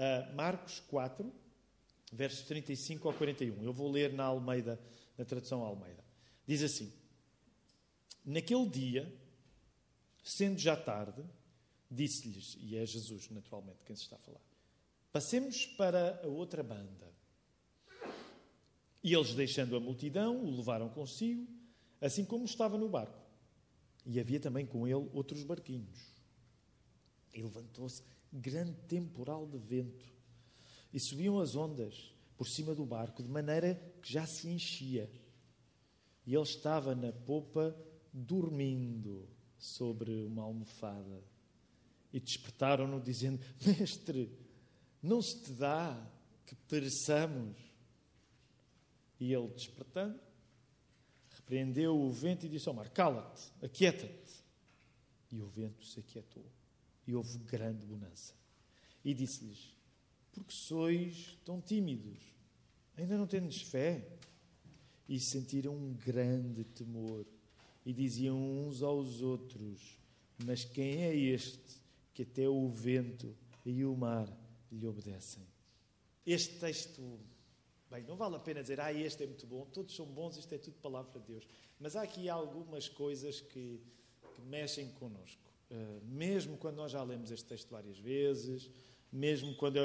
a Marcos 4, versos 35 ao 41. Eu vou ler na Almeida, na tradução Almeida. Diz assim: Naquele dia, sendo já tarde, disse-lhes, e é Jesus, naturalmente, quem se está a falar, passemos para a outra banda. E eles, deixando a multidão, o levaram consigo, assim como estava no barco. E havia também com ele outros barquinhos. E levantou-se grande temporal de vento, e subiam as ondas por cima do barco, de maneira que já se enchia. E ele estava na popa, dormindo sobre uma almofada. E despertaram-no, dizendo: Mestre, não se te dá que pereçamos? E ele, despertando, repreendeu o vento e disse ao mar: Cala-te, aquieta-te. E o vento se aquietou. E houve grande bonança. E disse-lhes: Por que sois tão tímidos? Ainda não tendes fé? E sentiram um grande temor. E diziam uns aos outros: Mas quem é este que até o vento e o mar lhe obedecem? Este texto Bem, não vale a pena dizer, ah, este é muito bom, todos são bons, isto é tudo palavra de Deus. Mas há aqui algumas coisas que, que mexem connosco. Uh, mesmo quando nós já lemos este texto várias vezes, mesmo quando,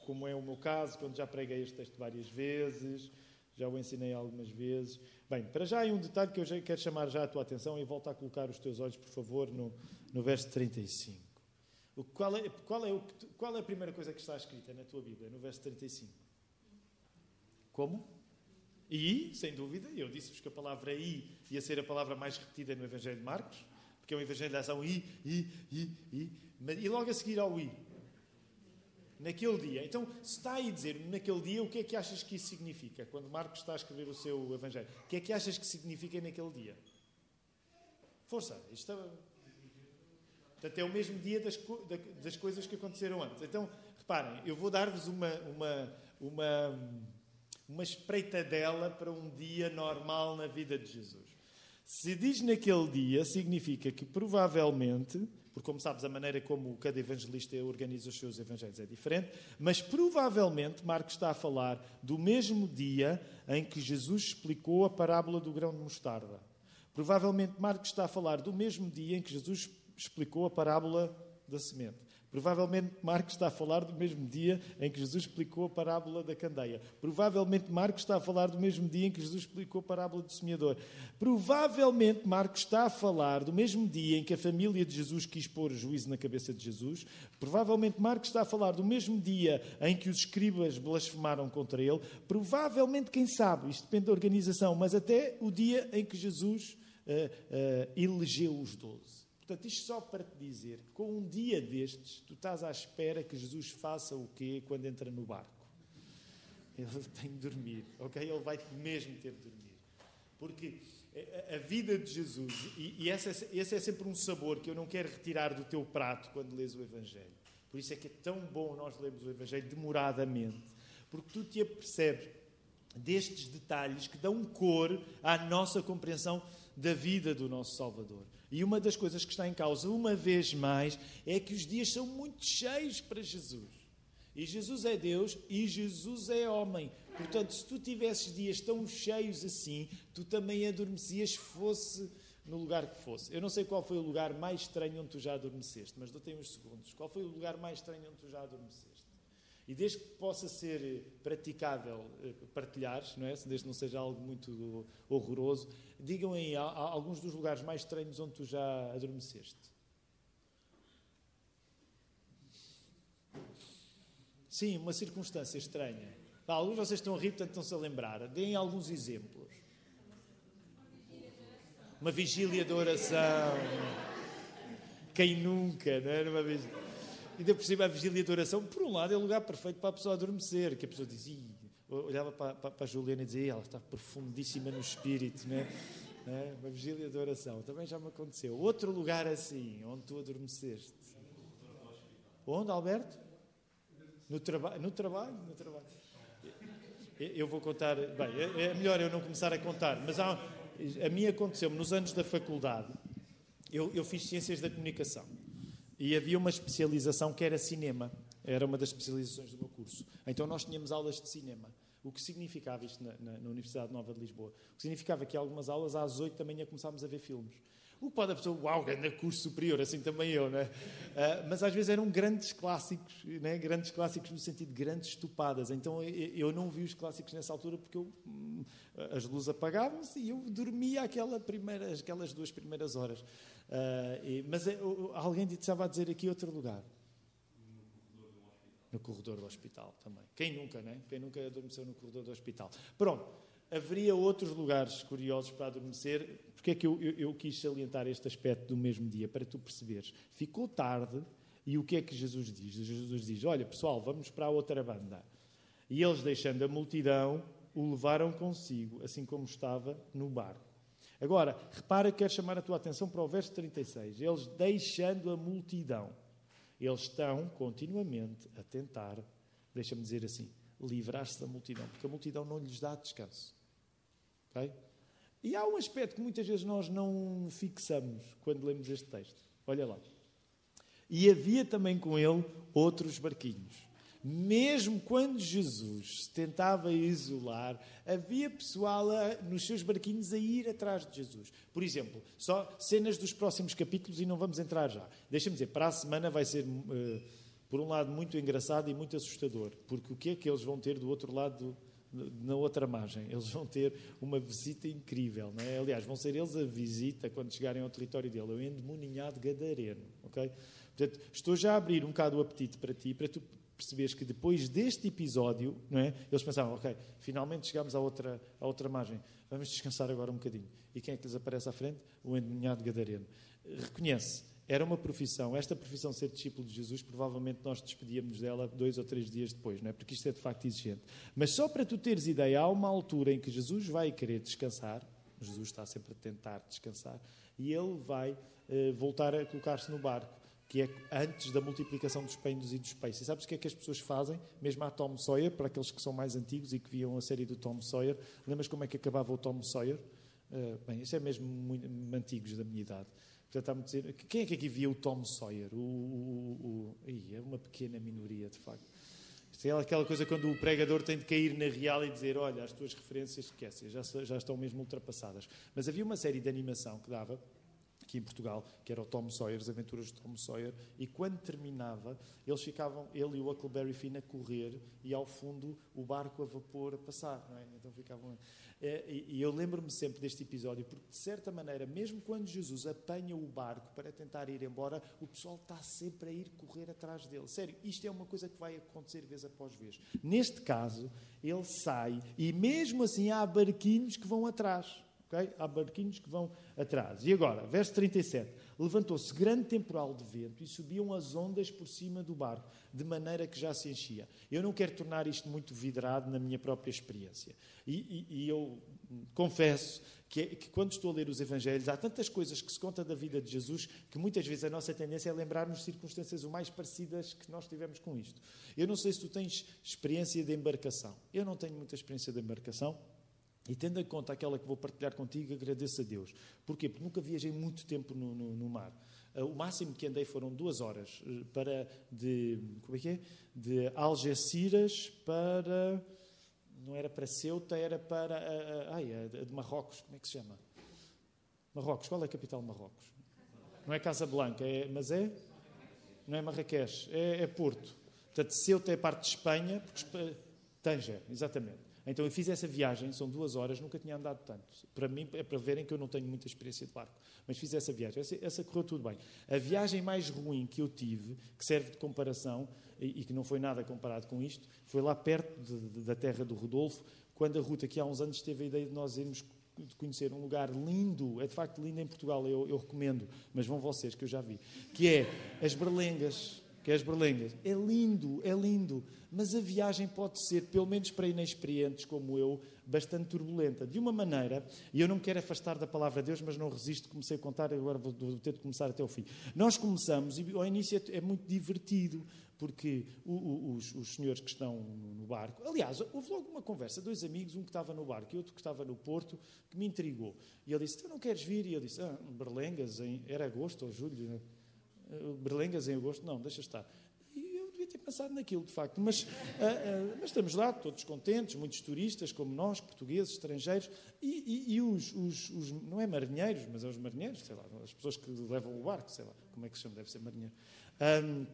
como é o meu caso, quando já preguei este texto várias vezes, já o ensinei algumas vezes. Bem, para já há um detalhe que eu já quero chamar já a tua atenção e volta a colocar os teus olhos, por favor, no, no verso 35. O, qual, é, qual, é o, qual é a primeira coisa que está escrita na tua Bíblia, no verso 35? Como? E, sem dúvida, eu disse-vos que a palavra I ia ser a palavra mais repetida no Evangelho de Marcos, porque é um Evangelho de ação I, I, I, I, e logo a seguir ao I. Naquele dia. Então, se está aí a dizer naquele dia, o que é que achas que isso significa? Quando Marcos está a escrever o seu Evangelho. O que é que achas que significa naquele dia? Força, isto é... Portanto, é o mesmo dia das, das coisas que aconteceram antes. Então, reparem, eu vou dar-vos uma, uma, uma uma espreitadela para um dia normal na vida de Jesus. Se diz naquele dia, significa que provavelmente, porque como sabes, a maneira como cada evangelista organiza os seus evangelhos é diferente, mas provavelmente Marcos está a falar do mesmo dia em que Jesus explicou a parábola do grão de mostarda. Provavelmente Marcos está a falar do mesmo dia em que Jesus explicou a parábola da semente. Provavelmente Marcos está a falar do mesmo dia em que Jesus explicou a parábola da candeia. Provavelmente Marcos está a falar do mesmo dia em que Jesus explicou a parábola do semeador. Provavelmente Marcos está a falar do mesmo dia em que a família de Jesus quis pôr juízo na cabeça de Jesus. Provavelmente Marcos está a falar do mesmo dia em que os escribas blasfemaram contra ele. Provavelmente, quem sabe, isto depende da organização, mas até o dia em que Jesus uh, uh, elegeu os doze. Portanto, isto só para te dizer que com um dia destes, tu estás à espera que Jesus faça o quê quando entra no barco? Ele tem de dormir, ok? Ele vai mesmo ter de dormir. Porque a vida de Jesus, e esse é, esse é sempre um sabor que eu não quero retirar do teu prato quando lês o Evangelho. Por isso é que é tão bom nós lermos o Evangelho demoradamente, porque tu te apercebes destes detalhes que dão cor à nossa compreensão da vida do nosso Salvador. E uma das coisas que está em causa, uma vez mais, é que os dias são muito cheios para Jesus. E Jesus é Deus e Jesus é homem. Portanto, se tu tivesses dias tão cheios assim, tu também adormecias, fosse no lugar que fosse. Eu não sei qual foi o lugar mais estranho onde tu já adormeceste, mas dou-te uns segundos. Qual foi o lugar mais estranho onde tu já adormeceste? E desde que possa ser praticável eh, partilhares, não é? desde que não seja algo muito horroroso, digam aí alguns dos lugares mais estranhos onde tu já adormeceste. Sim, uma circunstância estranha. alguns de vocês estão a rir, portanto estão-se a lembrar. Deem alguns exemplos. Uma vigília de oração. Quem nunca, não é? Uma vigília. E ainda por cima a vigília de oração, por um lado, é o lugar perfeito para a pessoa adormecer, que a pessoa dizia, olhava para, para, para a Juliana e dizia, ela está profundíssima no espírito, né? né? Uma vigília de oração, também já me aconteceu. Outro lugar assim, onde tu adormeceste. Onde, Alberto? No, traba no trabalho? No trabalho. Eu vou contar, bem, é, é melhor eu não começar a contar, mas há, a mim aconteceu-me nos anos da faculdade, eu, eu fiz Ciências da Comunicação. E havia uma especialização que era cinema. Era uma das especializações do meu curso. Então nós tínhamos aulas de cinema. O que significava isto na, na, na Universidade Nova de Lisboa? O que significava que algumas aulas às 8 da manhã começámos a ver filmes. O que pode a pessoa, uau, grande curso superior, assim também eu, né? Uh, mas às vezes eram grandes clássicos, né? grandes clássicos no sentido de grandes estupadas. Então eu não vi os clássicos nessa altura porque eu, hum, as luzes apagavam-se e eu dormia aquela primeira, aquelas duas primeiras horas. Uh, e, mas uh, alguém estava a dizer aqui outro lugar. No corredor do hospital também. Quem nunca, né? Quem nunca adormeceu no corredor do hospital? Pronto haveria outros lugares curiosos para adormecer. Porque é que eu, eu, eu, quis salientar este aspecto do mesmo dia? Para tu perceberes. Ficou tarde e o que é que Jesus diz? Jesus diz: Olha, pessoal, vamos para a outra banda. E eles, deixando a multidão, o levaram consigo, assim como estava no barco. Agora, repara que quero chamar a tua atenção para o verso 36. Eles, deixando a multidão, eles estão continuamente a tentar, deixa-me dizer assim, livrar-se da multidão, porque a multidão não lhes dá descanso. Okay? E há um aspecto que muitas vezes nós não fixamos quando lemos este texto. Olha lá. E havia também com ele outros barquinhos. Mesmo quando Jesus se tentava isolar, havia pessoal a, nos seus barquinhos a ir atrás de Jesus. Por exemplo, só cenas dos próximos capítulos e não vamos entrar já. Deixa-me dizer, para a semana vai ser, uh, por um lado, muito engraçado e muito assustador, porque o que é que eles vão ter do outro lado na outra margem. Eles vão ter uma visita incrível. Não é? Aliás, vão ser eles a visita quando chegarem ao território dele, o endemoninhado gadareno. Okay? Portanto, estou já a abrir um bocado o apetite para ti, para tu perceberes que depois deste episódio, não é? eles pensaram, ok, finalmente chegamos à outra, à outra margem, vamos descansar agora um bocadinho. E quem é que lhes aparece à frente? O endemoninhado gadareno. Reconhece, era uma profissão. Esta profissão, ser discípulo de Jesus, provavelmente nós despedíamos dela dois ou três dias depois, não é? Porque isto é de facto exigente. Mas só para tu teres ideia, há uma altura em que Jesus vai querer descansar, Jesus está sempre a tentar descansar, e ele vai eh, voltar a colocar-se no barco, que é antes da multiplicação dos pães e dos peixes. E sabes o que é que as pessoas fazem? Mesmo a Tom Sawyer, para aqueles que são mais antigos e que viam a série do Tom Sawyer, lembras como é que acabava o Tom Sawyer? Uh, bem, isso é mesmo muito antigos da minha idade. Está-me dizer, quem é que aqui via o Tom Sawyer? O, o, o, é uma pequena minoria, de facto. Isto é aquela coisa quando o pregador tem de cair na real e dizer: Olha, as tuas referências, esquece, já, já estão mesmo ultrapassadas. Mas havia uma série de animação que dava, aqui em Portugal, que era o Tom Sawyer, as aventuras de Tom Sawyer, e quando terminava, eles ficavam, ele e o Huckleberry Finn a correr e ao fundo o barco a vapor a passar, é? Então ficavam. É, e eu lembro-me sempre deste episódio, porque de certa maneira, mesmo quando Jesus apanha o barco para tentar ir embora, o pessoal está sempre a ir correr atrás dele. Sério, isto é uma coisa que vai acontecer vez após vez. Neste caso, ele sai e mesmo assim há barquinhos que vão atrás. Okay? Há barquinhos que vão atrás. E agora, verso 37. Levantou-se grande temporal de vento e subiam as ondas por cima do barco, de maneira que já se enchia. Eu não quero tornar isto muito vidrado na minha própria experiência. E, e, e eu confesso que, que, quando estou a ler os Evangelhos, há tantas coisas que se conta da vida de Jesus que muitas vezes a nossa tendência é lembrarmos circunstâncias o mais parecidas que nós tivemos com isto. Eu não sei se tu tens experiência de embarcação. Eu não tenho muita experiência de embarcação. E tendo em conta aquela que vou partilhar contigo, agradeço a Deus. Porquê? Porque nunca viajei muito tempo no, no, no mar. Uh, o máximo que andei foram duas horas uh, para de como é que é? De Algeciras para não era para Ceuta, era para uh, ai, de Marrocos. Como é que se chama? Marrocos. Qual é a capital de Marrocos? Não é Casablanca, é, mas é não é Marrakech, é, é Porto. Portanto, Ceuta é parte de Espanha, porque, Tanger, exatamente. Então eu fiz essa viagem, são duas horas, nunca tinha andado tanto. Para mim, é para verem que eu não tenho muita experiência de barco. Mas fiz essa viagem, essa, essa correu tudo bem. A viagem mais ruim que eu tive, que serve de comparação, e, e que não foi nada comparado com isto, foi lá perto de, de, da terra do Rodolfo, quando a Ruta, que há uns anos teve a ideia de nós irmos de conhecer um lugar lindo, é de facto lindo em Portugal, eu, eu recomendo, mas vão vocês que eu já vi, que é as Berlengas que é as Berlengas. É lindo, é lindo, mas a viagem pode ser, pelo menos para inexperientes como eu, bastante turbulenta. De uma maneira, e eu não me quero afastar da palavra de Deus, mas não resisto, comecei a contar, agora vou, ter de começar até o fim. Nós começamos, e ao início é, é muito divertido, porque o, o, os, os, senhores que estão no barco. Aliás, houve logo uma conversa, dois amigos, um que estava no barco e outro que estava no Porto, que me intrigou. E ele disse: Tu não queres vir? E eu disse: ah, Berlengas, em, era agosto ou julho, berlengas em agosto, não, deixa estar. E eu devia devia ter pensado naquilo, de facto. Mas, uh, uh, mas estamos lá, todos contentes, muitos turistas, como nós, portugueses, estrangeiros, e, e, e os, os, os, não é marinheiros, mas é os marinheiros, sei lá, as pessoas que levam o barco, sei lá, como é que se chama, deve ser marinheiro. Um,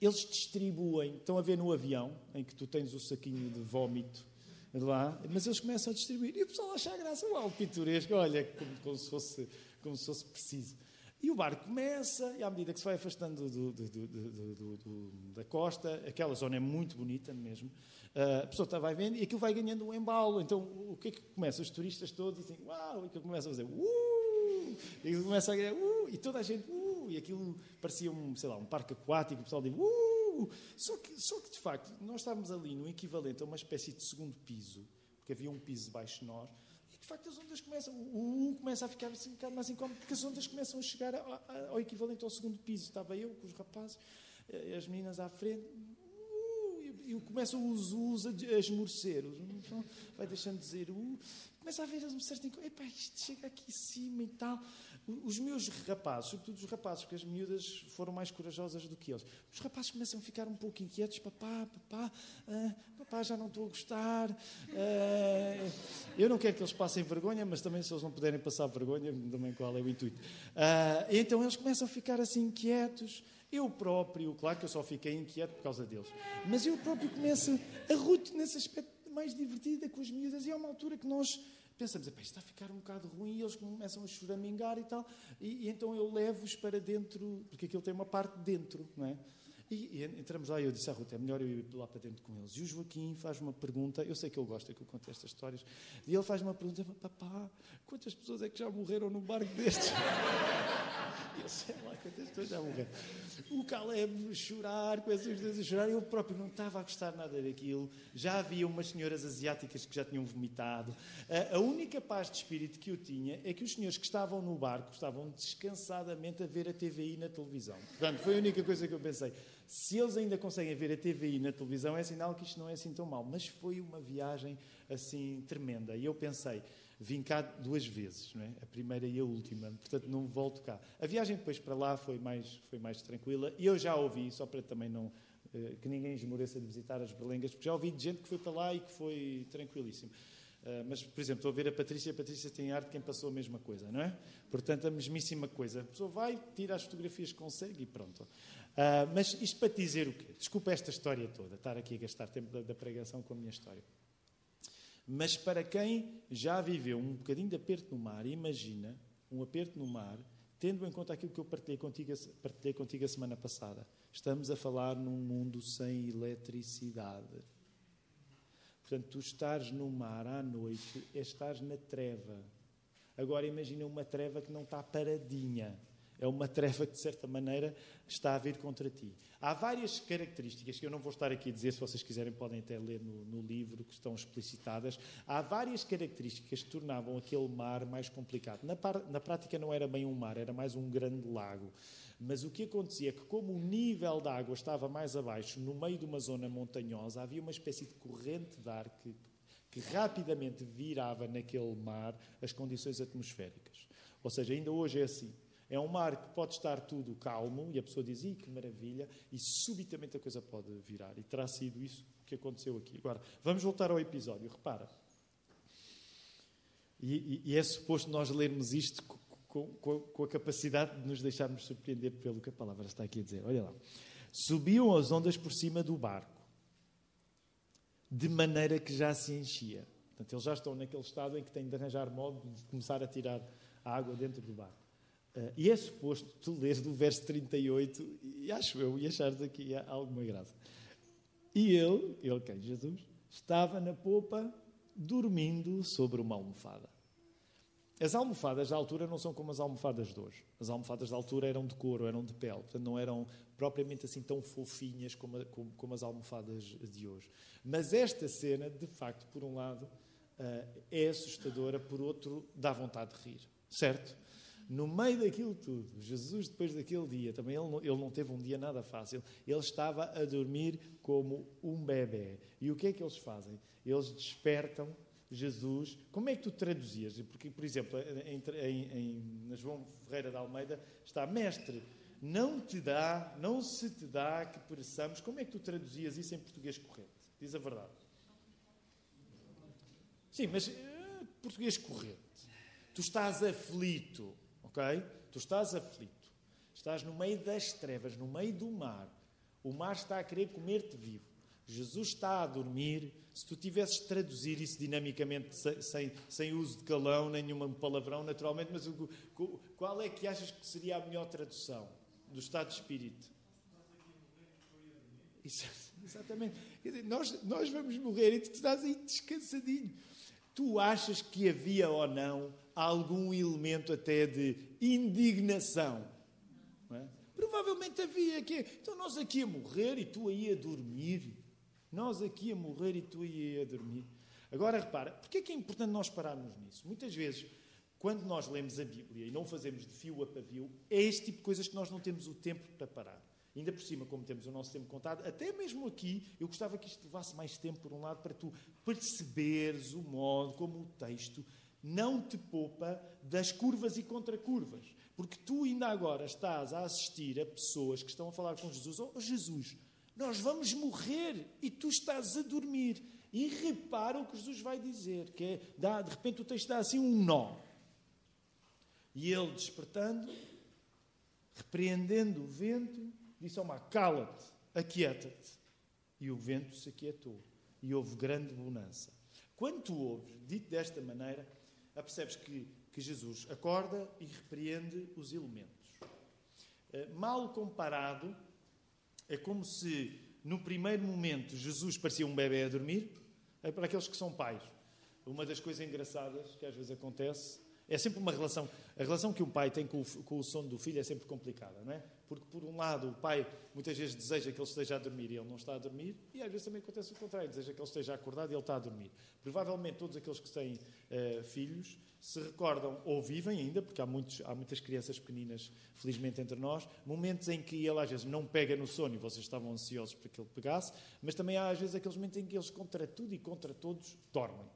eles distribuem, estão a ver no avião, em que tu tens o saquinho de vómito lá, mas eles começam a distribuir. E o pessoal acha a graça, uau, pitoresco, olha, como, como, se fosse, como se fosse preciso. E o barco começa, e à medida que se vai afastando do, do, do, da costa, aquela zona é muito bonita mesmo, a pessoa está, vai vendo e aquilo vai ganhando um embalo. Então, o que é que começa? Os turistas todos dizem, uau, e aquilo começa a fazer, uh, e começa a ganhar, uh, e toda a gente, uh, e aquilo parecia um, sei lá, um parque aquático, o pessoal diz, uh, só que, só que de facto, nós estávamos ali no equivalente a uma espécie de segundo piso, porque havia um piso baixo de nós, facto as ondas começam, o 1 começa a ficar assim, um bocado mais incómodo, porque as ondas começam a chegar ao equivalente ao segundo piso. Estava eu com os rapazes, eh, as meninas à frente, e começam os us a esmorecer. Vai deixando de dizer, uh, começa a ver um certo encontro, epá, isto chega aqui em cima e tal. Os meus rapazes, sobretudo os rapazes, porque as miúdas foram mais corajosas do que eles, os rapazes começam a ficar um pouco inquietos. Papá, papá, uh, papá, já não estou a gostar. Uh, eu não quero que eles passem vergonha, mas também se eles não puderem passar vergonha, também qual é o intuito. Uh, então eles começam a ficar assim inquietos. Eu próprio, claro que eu só fiquei inquieto por causa deles, mas eu próprio começo a ruto nesse aspecto mais divertido com as miúdas e é uma altura que nós pensamos, isto está a ficar um bocado ruim, e eles começam a choramingar e tal, e, e então eu levo-os para dentro, porque aquilo tem uma parte dentro, não é? E, e entramos lá e eu disse à Ruth, é melhor eu ir lá para dentro com eles. E o Joaquim faz uma pergunta, eu sei que ele gosta que eu conte estas histórias, e ele faz uma pergunta, papá, quantas pessoas é que já morreram num barco destes? eu sei lá quantas pessoas já morreram. O Caleb chorar, com esses dois a chorar, eu próprio não estava a gostar nada daquilo. Já havia umas senhoras asiáticas que já tinham vomitado. A, a única paz de espírito que eu tinha é que os senhores que estavam no barco estavam descansadamente a ver a TVI na televisão. Portanto, foi a única coisa que eu pensei. Se eles ainda conseguem ver a TVI na televisão, é sinal que isto não é assim tão mal. Mas foi uma viagem assim tremenda. E eu pensei, vim cá duas vezes, não é? a primeira e a última, portanto não volto cá. A viagem depois para lá foi mais, foi mais tranquila e eu já ouvi, só para também não. Uh, que ninguém esmoreça de visitar as berlengas, porque já ouvi de gente que foi para lá e que foi tranquilíssimo. Uh, mas, por exemplo, estou a ver a Patrícia, a Patrícia tem arte quem passou a mesma coisa, não é? Portanto, a mesmíssima coisa. A pessoa vai, tira as fotografias que consegue e pronto. Uh, mas isto para te dizer o quê? Desculpa esta história toda, estar aqui a gastar tempo da, da pregação com a minha história. Mas para quem já viveu um bocadinho de aperto no mar, imagina um aperto no mar, tendo em conta aquilo que eu partilhei contigo, partilhei contigo a semana passada. Estamos a falar num mundo sem eletricidade. Portanto, tu estás no mar à noite, é estás na treva. Agora imagina uma treva que não está paradinha é uma treva que, de certa maneira, está a vir contra ti. Há várias características que eu não vou estar aqui a dizer, se vocês quiserem, podem até ler no, no livro, que estão explicitadas. Há várias características que tornavam aquele mar mais complicado. Na, par, na prática, não era bem um mar, era mais um grande lago. Mas o que acontecia é que, como o nível da água estava mais abaixo, no meio de uma zona montanhosa, havia uma espécie de corrente de ar que, que rapidamente virava naquele mar as condições atmosféricas. Ou seja, ainda hoje é assim. É um mar que pode estar tudo calmo e a pessoa diz, que maravilha, e subitamente a coisa pode virar. E terá sido isso que aconteceu aqui. Agora, vamos voltar ao episódio. Repara. E, e, e é suposto nós lermos isto com, com, com, a capacidade de nos deixarmos surpreender pelo que a palavra está aqui a dizer. Olha lá. Subiam as ondas por cima do barco, de maneira que já se enchia. Portanto, eles já estão naquele estado em que têm de arranjar modo de começar a tirar a água dentro do barco. Uh, e é suposto tu leres do verso 38, e acho eu, e achares aqui alguma graça. E ele, ele quem? Jesus, estava na popa dormindo sobre uma almofada. As almofadas da altura não são como as almofadas de hoje. As almofadas da altura eram de couro, eram de pele, portanto não eram propriamente assim tão fofinhas como, como, como as almofadas de hoje. Mas esta cena, de facto, por um lado, uh, é assustadora, por outro, dá vontade de rir, certo? No meio daquilo tudo, Jesus, depois daquele dia, também ele não, ele não teve um dia nada fácil, ele estava a dormir como um bebê. E o que é que eles fazem? Eles despertam Jesus. Como é que tu traduzias? Porque, por exemplo, em, em, na João Ferreira de Almeida está mestre. não te dá, não se te dá que pereçamos. Como é que tu traduzias isso em português correto? Diz a verdade. Sim, mas uh, português correto. Tu estás aflito, ok? Tu estás aflito. Estás no meio das trevas, no meio do mar. O mar está a querer comer-te vivo. Jesus está a dormir. Se tu tivesses traduzir isso dinamicamente, sem, sem, uso de calão, nenhum palavrão, naturalmente, mas qual é que achas que seria a melhor tradução do estado de espírito? Isso, exatamente. Quer dizer, nós, nós vamos morrer e tu estás aí descansadinho. Tu achas que havia ou não algum elemento até de indignação? É? Provavelmente havia. Que, então nós aqui a morrer e tu aí a dormir. Nós aqui a morrer e tu aí a dormir. Agora repara, porque é que é importante nós pararmos nisso? Muitas vezes, quando nós lemos a Bíblia e não fazemos de fio a pavio, é este tipo de coisas que nós não temos o tempo para parar. Ainda por cima, como temos o nosso tempo contado, até mesmo aqui, eu gostava que isto levasse mais tempo, por um lado, para tu perceberes o modo como o texto não te poupa das curvas e contracurvas. Porque tu ainda agora estás a assistir a pessoas que estão a falar com Jesus. Oh, Jesus, nós vamos morrer e tu estás a dormir. E repara o que Jesus vai dizer, que é, dá, de repente o texto dá assim um nó. E ele despertando, repreendendo o vento, disse ao mar, cala-te, aquieta-te. E o vento se aquietou. E houve grande bonança. Quando tu ouves, dito desta maneira, apercebes que, que Jesus acorda e repreende os elementos. Eh, mal comparado, é como se, no primeiro momento, Jesus parecia um bebê a dormir. É para aqueles que são pais. Uma das coisas engraçadas que às vezes acontece é sempre uma relação. A relação que um pai tem com o, com o sono do filho é sempre complicada, não é? Porque, por um lado, o pai muitas vezes deseja que ele esteja a dormir e ele não está a dormir, e às vezes também acontece o contrário, deseja que ele esteja acordado e ele está a dormir. Provavelmente todos aqueles que têm uh, filhos se recordam, ou vivem ainda, porque há, muitos, há muitas crianças pequeninas, felizmente, entre nós, momentos em que ele às vezes não pega no sono e vocês estavam ansiosos para que ele pegasse, mas também há às vezes aqueles momentos em que eles, contra tudo e contra todos, dormem.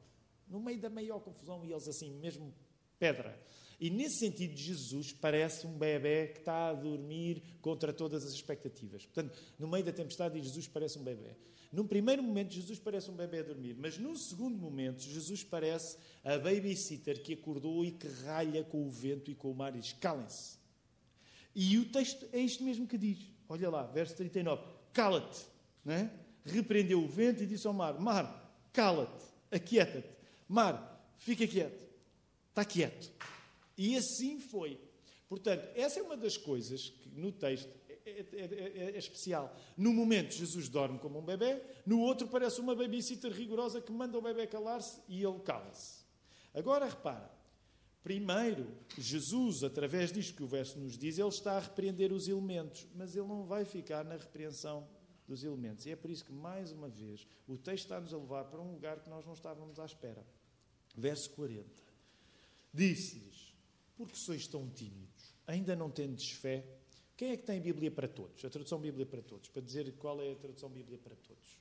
No meio da maior confusão e eles assim, mesmo pedra. E nesse sentido, Jesus parece um bebê que está a dormir contra todas as expectativas. Portanto, no meio da tempestade, Jesus parece um bebê. Num primeiro momento, Jesus parece um bebê a dormir, mas num segundo momento, Jesus parece a babysitter que acordou e que ralha com o vento e com o mar e diz: calem-se. E o texto é isto mesmo que diz. Olha lá, verso 39. Cala-te. É? Repreendeu o vento e disse ao mar: Mar, cala-te, aquieta-te. Mar, fica quieto. Está quieto. E assim foi. Portanto, essa é uma das coisas que no texto é, é, é, é, especial. No momento, Jesus dorme como um bebê, no outro, parece uma babysitter rigorosa que manda o bebê calar-se e ele cala-se. Agora, repara. Primeiro, Jesus, através disto que o verso nos diz, ele está a repreender os elementos, mas ele não vai ficar na repreensão dos elementos. E é por isso que, mais uma vez, o texto está-nos a levar para um lugar que nós não estávamos à espera. Verso 40. Disse-lhes: Porque sois tão tímidos? Ainda não tendes fé? Quem é que tem Bíblia para todos? A tradução Bíblia para todos, para dizer qual é a tradução Bíblia para todos.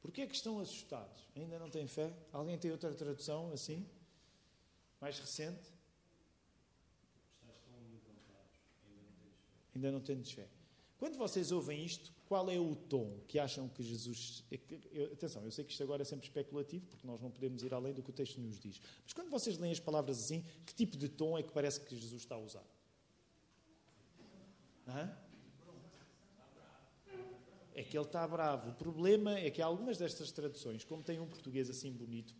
Porquê é que estão assustados? Ainda não têm fé? Alguém tem outra tradução assim? Mais recente? Ainda não têm fé. Quando vocês ouvem isto, qual é o tom que acham que Jesus. Atenção, eu sei que isto agora é sempre especulativo, porque nós não podemos ir além do que o texto nos diz. Mas quando vocês leem as palavras assim, que tipo de tom é que parece que Jesus está a usar? Hã? É que ele está bravo. O problema é que algumas destas traduções, como tem um português assim bonito,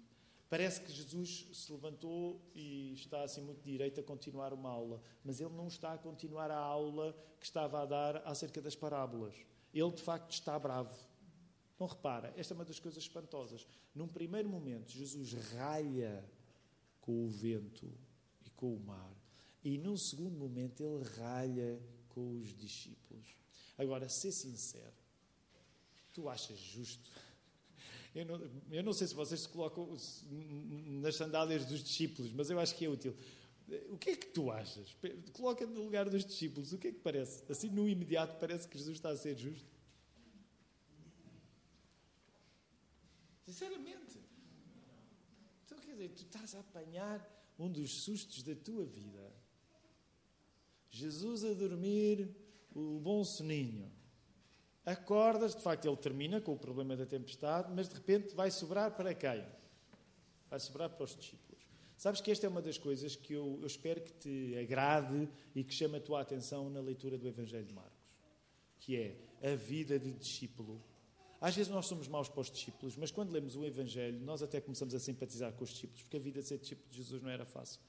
parece que Jesus se levantou e está assim muito direito a continuar uma aula, mas ele não está a continuar a aula que estava a dar acerca das parábolas. Ele de facto está bravo. Então repara, esta é uma das coisas espantosas. Num primeiro momento, Jesus ralha com o vento e com o mar. E num segundo momento, ele ralha com os discípulos. Agora, ser sincero, tu achas justo? Eu não, eu não sei se vocês se colocam nas sandálias dos discípulos, mas eu acho que é útil. O que é que tu achas? Coloca no lugar dos discípulos, o que é que parece? Assim, no imediato, parece que Jesus está a ser justo? Sinceramente. Então, quer dizer, tu estás a apanhar um dos sustos da tua vida Jesus a dormir o bom soninho. Acordas, de facto ele termina com o problema da tempestade, mas de repente vai sobrar para quem? Vai sobrar para os discípulos. Sabes que esta é uma das coisas que eu, eu espero que te agrade e que chame a tua atenção na leitura do Evangelho de Marcos, que é a vida de discípulo. Às vezes nós somos maus para os discípulos, mas quando lemos o Evangelho, nós até começamos a simpatizar com os discípulos, porque a vida de ser discípulo de Jesus não era fácil.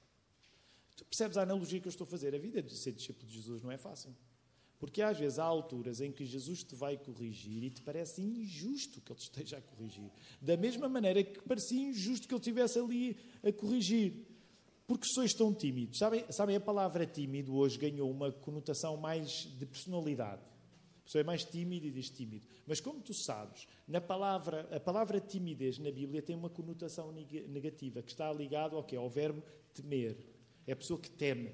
Tu percebes a analogia que eu estou a fazer? A vida de ser discípulo de Jesus não é fácil. Porque às vezes há alturas em que Jesus te vai corrigir e te parece injusto que ele te esteja a corrigir. Da mesma maneira que parecia injusto que ele estivesse ali a corrigir. Porque sois tão tímidos. Sabem, sabem, a palavra tímido hoje ganhou uma conotação mais de personalidade. A pessoa é mais tímida e diz tímido. Mas como tu sabes, na palavra, a palavra timidez na Bíblia tem uma conotação negativa, que está ligado ao? Ao verbo temer. É a pessoa que teme.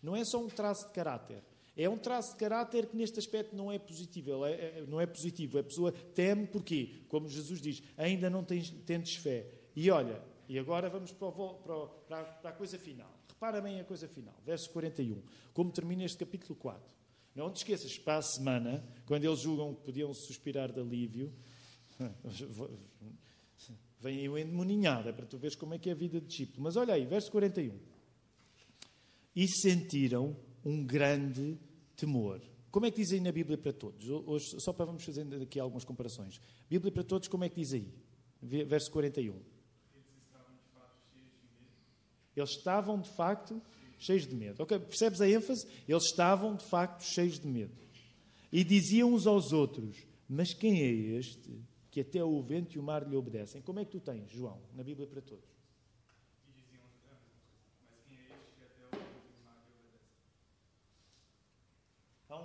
Não é só um traço de caráter. É um traço de caráter que neste aspecto não é positivo. É, é, não é positivo. A pessoa teme porque, como Jesus diz, ainda não tens, fé. E olha, e agora vamos para, o, para, para a coisa final. Repara bem a coisa final. Verso 41. Como termina este capítulo 4. Não te esqueças, para a semana, quando eles julgam que podiam suspirar de alívio, vem o endemoninhada para tu veres como é que é a vida de discípulo. Mas olha aí, verso 41. E sentiram um grande temor. Como é que diz aí na Bíblia para todos? Hoje, só para vamos fazer aqui algumas comparações. Bíblia para todos, como é que diz aí? Verso 41. Eles estavam de facto cheios de medo. Ok, percebes a ênfase? Eles estavam de facto cheios de medo. E diziam uns aos outros: Mas quem é este que até o vento e o mar lhe obedecem? Como é que tu tens, João, na Bíblia para todos? Há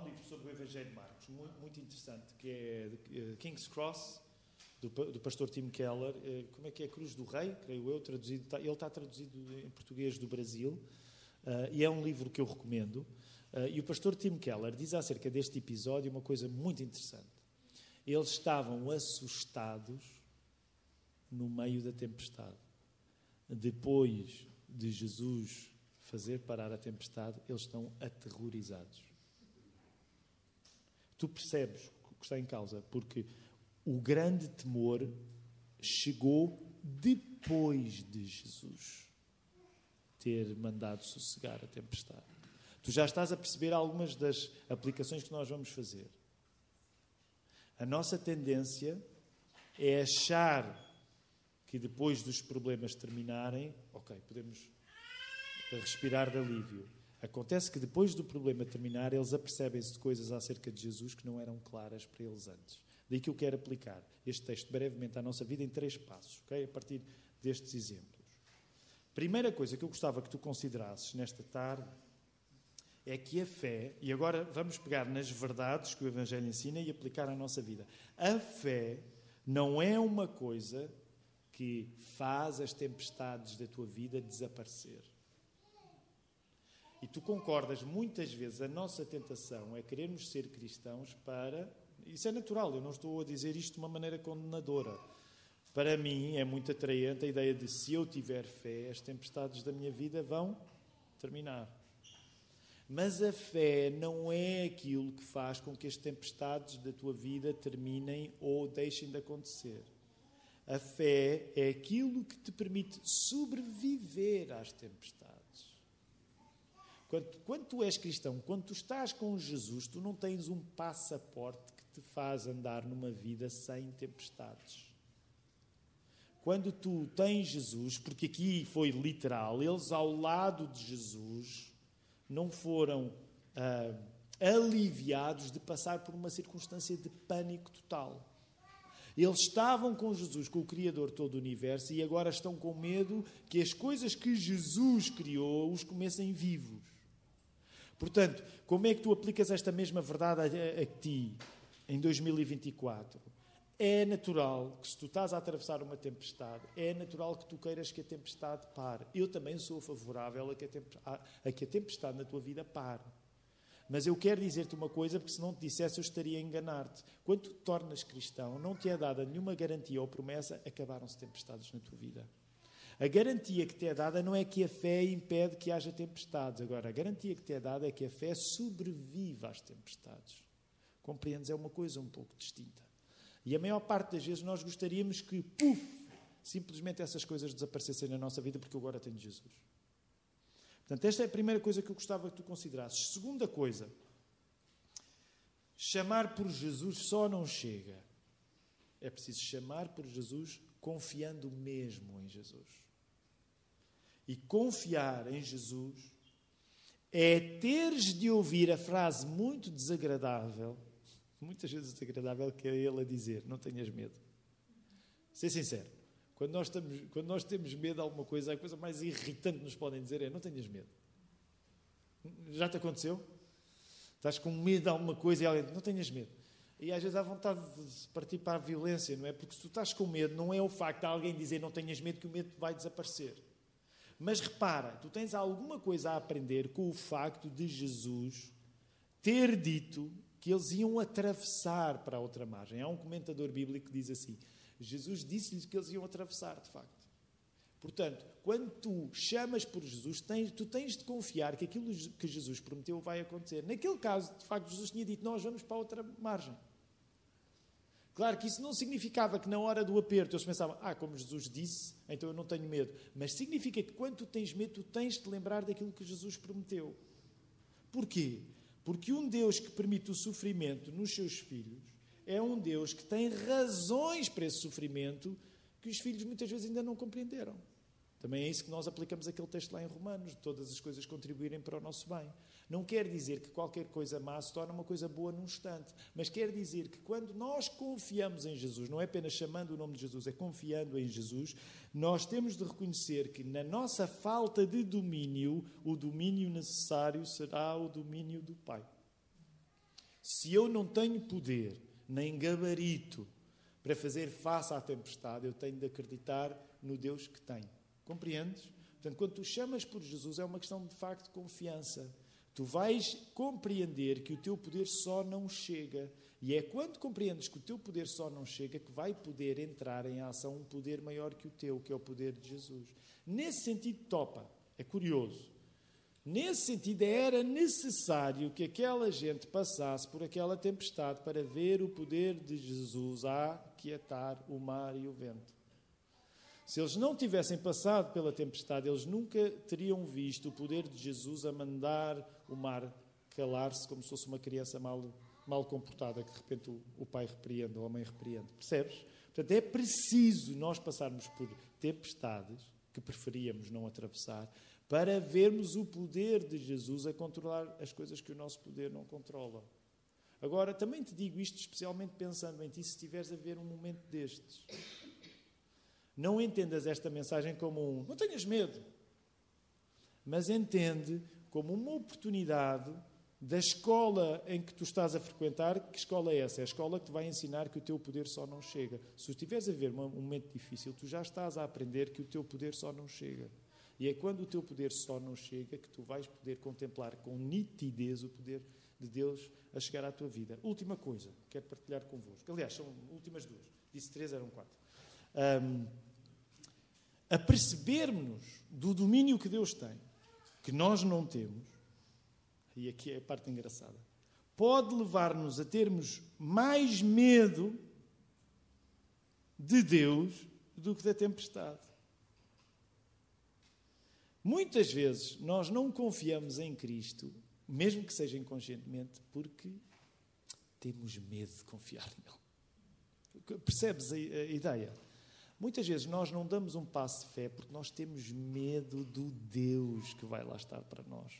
livro sobre o Evangelho de Marcos, muito, muito interessante, que é eh, King's Cross, do, do, pastor Tim Keller. Eh, como é que é? Cruz do Rei, creio eu, traduzido. Ele está traduzido em português do Brasil. Uh, e é um livro que eu recomendo. E o pastor Tim Keller diz acerca deste episódio uma coisa muito interessante. Eles estavam assustados no meio da tempestade. Depois de Jesus fazer parar a tempestade, eles estão aterrorizados tu percebes o que está em causa, porque o grande temor chegou depois de Jesus ter mandado sossegar a tempestade. Tu já estás a perceber algumas das aplicações que nós vamos fazer. A nossa tendência é achar que depois dos problemas terminarem, ok, podemos respirar de alívio. Acontece que depois do problema terminar, eles apercebem-se de coisas acerca de Jesus que não eram claras para eles antes. Daí que eu quero aplicar este texto brevemente à nossa vida em três passos, ok? A partir destes exemplos. Primeira coisa que eu gostava que tu considerasses nesta tarde é que a fé, e agora vamos pegar nas verdades que o Evangelho ensina e aplicar à nossa vida. A fé não é uma coisa que faz as tempestades da tua vida desaparecer. E tu concordas, muitas vezes a nossa tentação é querermos ser cristãos para. Isso é natural, eu não estou a dizer isto de uma maneira condenadora. Para mim é muito atraente a ideia de se eu tiver fé, as tempestades da minha vida vão terminar. Mas a fé não é aquilo que faz com que as tempestades da tua vida terminem ou deixem de acontecer. A fé é aquilo que te permite sobreviver às tempestades. Quando, quando tu és cristão, quando tu estás com Jesus, tu não tens um passaporte que te faz andar numa vida sem tempestades. Quando tu tens Jesus, porque aqui foi literal, eles ao lado de Jesus não foram ah, aliviados de passar por uma circunstância de pânico total. Eles estavam com Jesus, com o Criador de todo o universo, e agora estão com medo que as coisas que Jesus criou os comecem vivos. Portanto, como é que tu aplicas esta mesma verdade a, a, ti em 2024? É natural que se tu estás a atravessar uma tempestade, é natural que tu queiras que a tempestade pare. Eu também sou favorável a que a tempestade, a que a tempestade na tua vida pare. Mas eu quero dizer-te uma coisa, porque se não te dissesse eu estaria a enganar-te. Quando tu tornas cristão, não te é dada nenhuma garantia ou promessa, acabaram-se tempestades na tua vida. A garantia que te é dada não é que a fé impede que haja tempestades. Agora, a garantia que te é dada é que a fé sobrevive às tempestades. Compreendes? É uma coisa um pouco distinta. E a maior parte das vezes nós gostaríamos que, puf, simplesmente essas coisas desaparecessem na nossa vida porque eu agora tenho Jesus. Portanto, esta é a primeira coisa que eu gostava que tu considerasses. Segunda coisa, chamar por Jesus só não chega. É preciso chamar por Jesus confiando mesmo em Jesus. E confiar em Jesus é teres de ouvir a frase muito desagradável, muitas vezes desagradável, que é ele a dizer: Não tenhas medo. Ser sincero, quando nós, estamos, quando nós temos medo de alguma coisa, a coisa mais irritante que nos podem dizer é: Não tenhas medo. Já te aconteceu? Estás com medo de alguma coisa e alguém diz: Não tenhas medo. E às vezes há vontade de partir para a violência, não é? Porque se tu estás com medo, não é o facto de alguém dizer não tenhas medo que o medo vai desaparecer. Mas repara, tu tens alguma coisa a aprender com o facto de Jesus ter dito que eles iam atravessar para a outra margem. Há um comentador bíblico que diz assim: Jesus disse-lhes que eles iam atravessar, de facto. Portanto, quando tu chamas por Jesus, tens, tu tens de confiar que aquilo que Jesus prometeu vai acontecer. Naquele caso, de facto, Jesus tinha dito: Nós vamos para a outra margem. Claro que isso não significava que na hora do aperto eles pensavam, ah, como Jesus disse, então eu não tenho medo. Mas significa que quando tu tens medo, tu tens de lembrar daquilo que Jesus prometeu. Porquê? Porque um Deus que permite o sofrimento nos seus filhos é um Deus que tem razões para esse sofrimento que os filhos muitas vezes ainda não compreenderam. Também é isso que nós aplicamos aquele texto lá em Romanos, de todas as coisas contribuírem para o nosso bem. Não quer dizer que qualquer coisa má se torna uma coisa boa num instante, mas quer dizer que quando nós confiamos em Jesus, não é apenas chamando o nome de Jesus, é confiando em Jesus, nós temos de reconhecer que na nossa falta de domínio, o domínio necessário será o domínio do Pai. Se eu não tenho poder, nem gabarito para fazer face à tempestade, eu tenho de acreditar no Deus que tem. Compreendes? Portanto, quando tu chamas por Jesus, é uma questão de facto de confiança. Tu vais compreender que o teu poder só não chega. E é quando compreendes que o teu poder só não chega que vai poder entrar em ação um poder maior que o teu, que é o poder de Jesus. Nesse sentido, topa. É curioso. Nesse sentido, era necessário que aquela gente passasse por aquela tempestade para ver o poder de Jesus a quietar o mar e o vento. Se eles não tivessem passado pela tempestade, eles nunca teriam visto o poder de Jesus a mandar o mar calar-se como se fosse uma criança mal, mal comportada, que de repente o, o pai repreende ou a mãe repreende. Percebes? Portanto, é preciso nós passarmos por tempestades, que preferíamos não atravessar, para vermos o poder de Jesus a controlar as coisas que o nosso poder não controla. Agora, também te digo isto especialmente pensando em ti, se estiveres a ver um momento destes. Não entendas esta mensagem como um não tenhas medo, mas entende como uma oportunidade da escola em que tu estás a frequentar. Que escola é essa? É a escola que te vai ensinar que o teu poder só não chega. Se estiveres a ver um momento difícil, tu já estás a aprender que o teu poder só não chega. E é quando o teu poder só não chega que tu vais poder contemplar com nitidez o poder de Deus a chegar à tua vida. Última coisa, quero partilhar convosco. Aliás, são últimas duas. Disse três, eram quatro um, a percebermos do domínio que Deus tem, que nós não temos, e aqui é a parte engraçada, pode levar-nos a termos mais medo de Deus do que da tempestade. Muitas vezes nós não confiamos em Cristo, mesmo que seja inconscientemente, porque temos medo de confiar nele. Percebes a, a ideia? Muitas vezes nós não damos um passo de fé porque nós temos medo do Deus que vai lá estar para nós.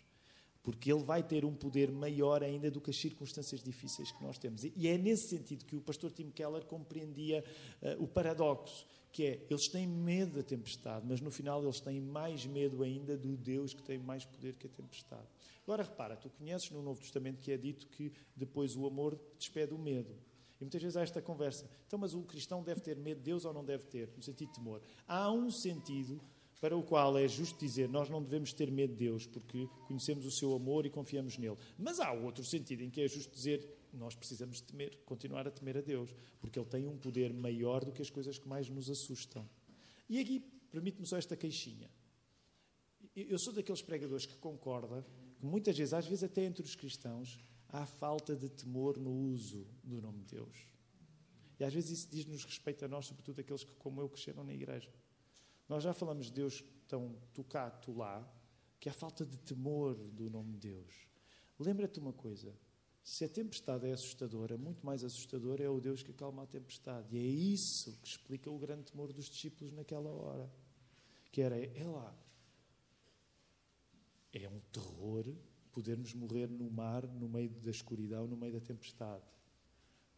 Porque Ele vai ter um poder maior ainda do que as circunstâncias difíceis que nós temos. E é nesse sentido que o pastor Tim Keller compreendia uh, o paradoxo, que é, eles têm medo da tempestade, mas no final eles têm mais medo ainda do Deus que tem mais poder que a tempestade. Agora repara, tu conheces no Novo Testamento que é dito que depois o amor despede o medo. Muitas vezes há esta conversa. Então, mas o cristão deve ter medo de Deus ou não deve ter? No sentido de temor. Há um sentido para o qual é justo dizer nós não devemos ter medo de Deus porque conhecemos o seu amor e confiamos nele. Mas há outro sentido em que é justo dizer nós precisamos temer, continuar a temer a Deus, porque ele tem um poder maior do que as coisas que mais nos assustam. E aqui permite-me só esta queixinha. Eu sou daqueles pregadores que concorda que muitas vezes, às vezes até entre os cristãos, há falta de temor no uso do nome de Deus. E às vezes isso diz-nos respeito a nós, sobretudo aqueles que, como eu, cresceram na igreja. Nós já falamos de Deus tão tu lá, que há falta de temor do nome de Deus. Lembra-te uma coisa: se a tempestade é assustadora, muito mais assustador é o Deus que acalma a tempestade. E é isso que explica o grande temor dos discípulos naquela hora. Que era, é lá. É um terror podermos morrer no mar, no meio da escuridão, no meio da tempestade.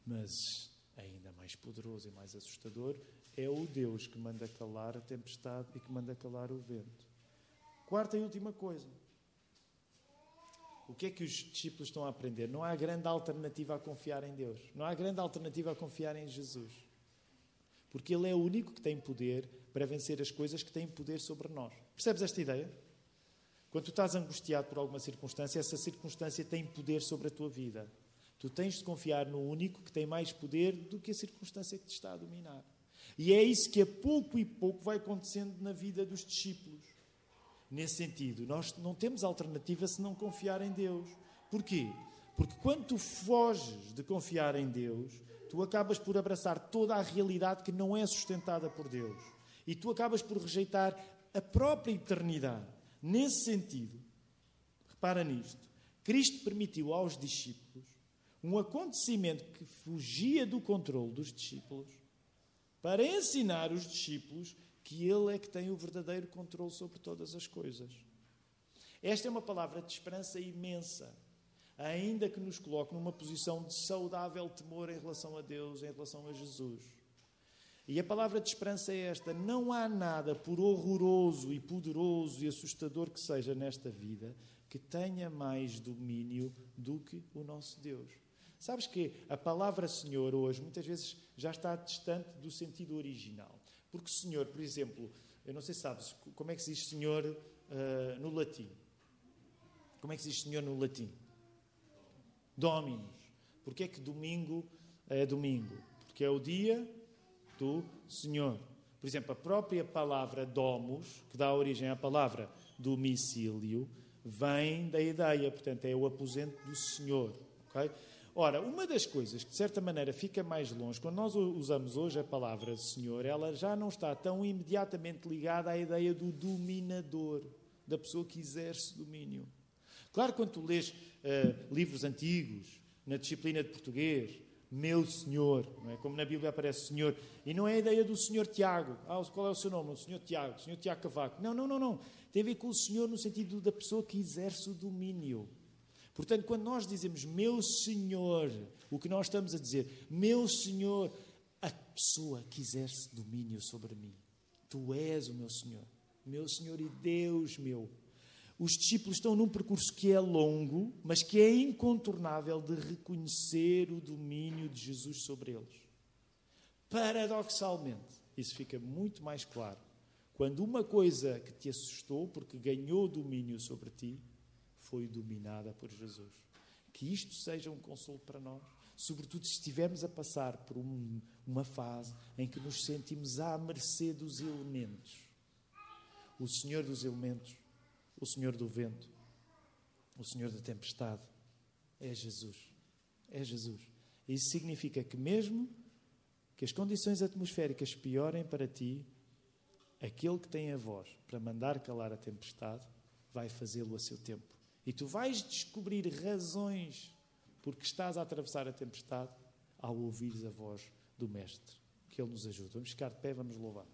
Mas ainda mais poderoso e mais assustador é o Deus que manda calar a tempestade e que manda calar o vento. Quarta e última coisa. O que é que os discípulos estão a aprender? Não há grande alternativa a confiar em Deus. Não há grande alternativa a confiar em Jesus. Porque Ele é o único que tem poder para vencer as coisas que têm poder sobre nós. Percebes esta ideia? Quando tu estás angustiado por alguma circunstância, essa circunstância tem poder sobre a tua vida. Tu tens de confiar no único que tem mais poder do que a circunstância que te está a dominar. E é isso que a pouco e pouco vai acontecendo na vida dos discípulos. Nesse sentido, nós não temos alternativa se não confiar em Deus. Porquê? Porque quando tu foges de confiar em Deus, tu acabas por abraçar toda a realidade que não é sustentada por Deus. E tu acabas por rejeitar a própria eternidade. Nesse sentido, repara nisto: Cristo permitiu aos discípulos um acontecimento que fugia do controle dos discípulos para ensinar os discípulos que Ele é que tem o verdadeiro controle sobre todas as coisas. Esta é uma palavra de esperança imensa, ainda que nos coloque numa posição de saudável temor em relação a Deus, em relação a Jesus. E a palavra de esperança é esta: não há nada, por horroroso e poderoso e assustador que seja nesta vida, que tenha mais domínio do que o nosso Deus. Sabes que a palavra Senhor hoje muitas vezes já está distante do sentido original. Porque Senhor, por exemplo, eu não sei se sabes como é que se diz Senhor uh, no latim. Como é que se diz Senhor no latim? Dominus. Porquê é que domingo é domingo? Porque é o dia do Senhor. Por exemplo, a própria palavra domus, que dá origem à palavra domicílio, vem da ideia, portanto, é o aposento do Senhor. Okay? Ora, uma das coisas que de certa maneira fica mais longe, quando nós usamos hoje a palavra Senhor, ela já não está tão imediatamente ligada à ideia do dominador, da pessoa que exerce domínio. Claro, quando tu lês uh, livros antigos, na disciplina de português, meu Senhor, não é? como na Bíblia aparece Senhor, e não é a ideia do Senhor Tiago. Ah, qual é o seu nome? O Senhor Tiago, o Senhor Tiago Cavaco. Não, não, não, não. Tem a ver com o Senhor no sentido da pessoa que exerce o domínio. Portanto, quando nós dizemos meu Senhor, o que nós estamos a dizer, meu Senhor, a pessoa que exerce domínio sobre mim. Tu és o meu Senhor, meu Senhor e Deus meu. Os discípulos estão num percurso que é longo, mas que é incontornável de reconhecer o domínio de Jesus sobre eles. Paradoxalmente, isso fica muito mais claro quando uma coisa que te assustou porque ganhou domínio sobre ti foi dominada por Jesus. Que isto seja um consolo para nós, sobretudo se estivermos a passar por um, uma fase em que nos sentimos à mercê dos elementos. O Senhor dos elementos, o Senhor do vento, o Senhor da tempestade é Jesus. É Jesus. Isso significa que, mesmo que as condições atmosféricas piorem para ti, aquele que tem a voz para mandar calar a tempestade vai fazê-lo a seu tempo. E tu vais descobrir razões porque estás a atravessar a tempestade ao ouvires a voz do Mestre. Que Ele nos ajude. Vamos ficar de pé, vamos louvar.